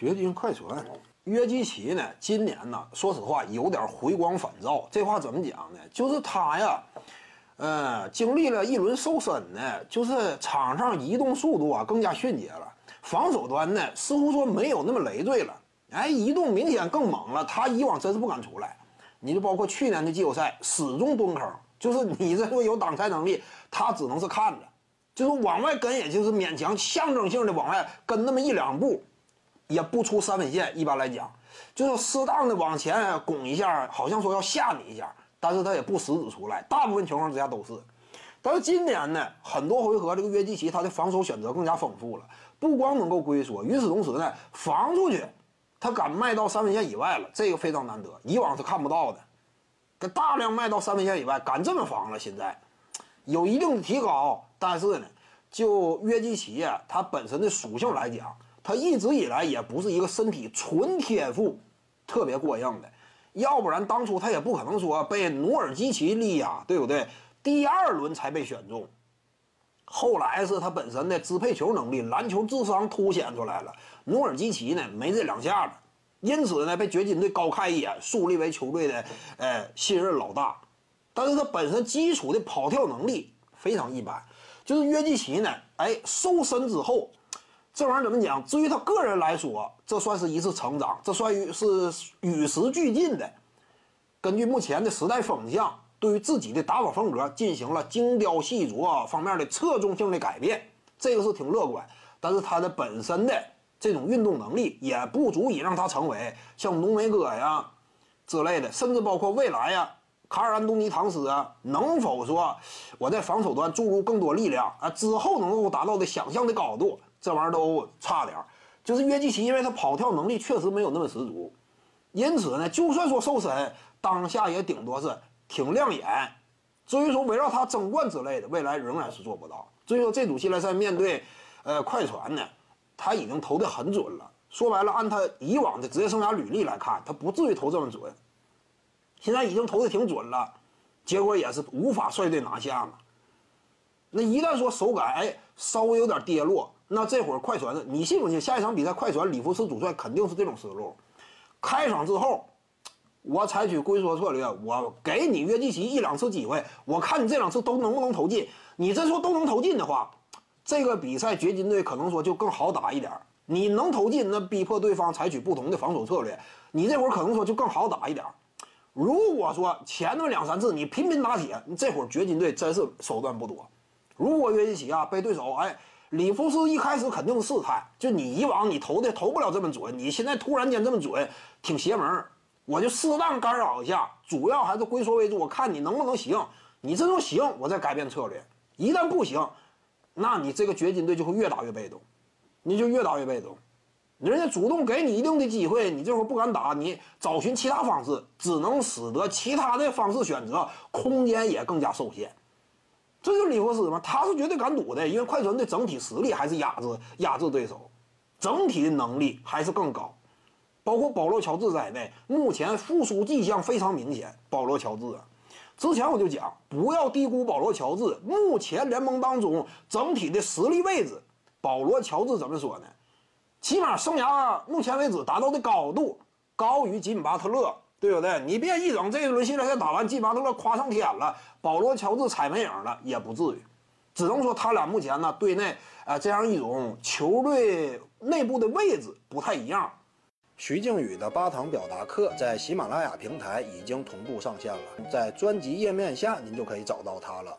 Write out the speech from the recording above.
掘金快船，约基奇呢？今年呢，说实话有点回光返照。这话怎么讲呢？就是他呀，呃，经历了一轮瘦身呢，就是场上移动速度啊更加迅捷了，防守端呢似乎说没有那么累赘了，哎，移动明显更猛了。他以往真是不敢出来，你就包括去年的季后赛，始终蹲坑，就是你这说有挡拆能力，他只能是看着，就是往外跟，也就是勉强象征性的往外跟那么一两步。也不出三分线，一般来讲，就是适当的往前拱一下，好像说要吓你一下，但是他也不实质出来，大部分情况之下都是。但是今年呢，很多回合这个约基奇他的防守选择更加丰富了，不光能够龟缩，与此同时呢，防出去，他敢迈到三分线以外了，这个非常难得，以往是看不到的，他大量迈到三分线以外，敢这么防了，现在有一定的提高，但是呢，就约基奇啊，他本身的属性来讲。他一直以来也不是一个身体纯天赋特别过硬的，要不然当初他也不可能说被努尔基奇力压，对不对？第二轮才被选中，后来是他本身的支配球能力、篮球智商凸显出来了。努尔基奇呢没这两下子，因此呢被掘金队高看一眼，树立为球队的呃信任老大。但是他本身基础的跑跳能力非常一般，就是约基奇呢，哎，瘦身之后。这玩意儿怎么讲？至于他个人来说，这算是一次成长，这算于是与时俱进的。根据目前的时代风向，对于自己的打法风格进行了精雕细琢方面的侧重性的改变，这个是挺乐观。但是他的本身的这种运动能力也不足以让他成为像浓眉哥呀之类的，甚至包括未来呀卡尔安东尼唐斯啊，能否说我在防守端注入更多力量啊之后能够达到的想象的高度？这玩意儿都差点儿，就是约基奇，因为他跑跳能力确实没有那么十足，因此呢，就算说瘦身，当下也顶多是挺亮眼。至于说围绕他争冠之类的，未来仍然是做不到。至于说这组系列赛面对，呃，快船呢，他已经投的很准了。说白了，按他以往的职业生涯履历来看，他不至于投这么准。现在已经投的挺准了，结果也是无法率队拿下嘛。那一旦说手感哎稍微有点跌落。那这会儿快船，你信不信？下一场比赛，快船里弗斯主帅肯定是这种思路。开场之后，我采取龟缩策略，我给你约基奇一两次机会，我看你这两次都能不能投进。你这说都能投进的话，这个比赛掘金队可能说就更好打一点。你能投进，那逼迫对方采取不同的防守策略，你这会儿可能说就更好打一点。如果说前那两三次你频频打铁，这会儿掘金队真是手段不多。如果约基奇啊被对手哎。里弗斯一开始肯定试探，就你以往你投的投不了这么准，你现在突然间这么准，挺邪门我就适当干扰一下，主要还是龟缩为主，我看你能不能行。你这都行，我再改变策略。一旦不行，那你这个掘金队就会越打越被动，你就越打越被动。人家主动给你一定的机会，你这会儿不敢打，你找寻其他方式，只能使得其他的方式选择空间也更加受限。这就是里弗斯嘛，他是绝对敢赌的，因为快船的整体实力还是压制压制对手，整体的能力还是更高，包括保罗·乔治在内，目前复苏迹象非常明显。保罗·乔治啊，之前我就讲，不要低估保罗·乔治，目前联盟当中整体的实力位置，保罗·乔治怎么说呢？起码生涯目前为止达到的高度高于吉米·巴特勒。对不对？你别一整这一轮系列赛打完，基巴特勒夸上天了，保罗乔治踩没影了，也不至于。只能说他俩目前呢，队内啊这样一种球队内部的位置不太一样。徐静宇的八堂表达课在喜马拉雅平台已经同步上线了，在专辑页面下您就可以找到他了。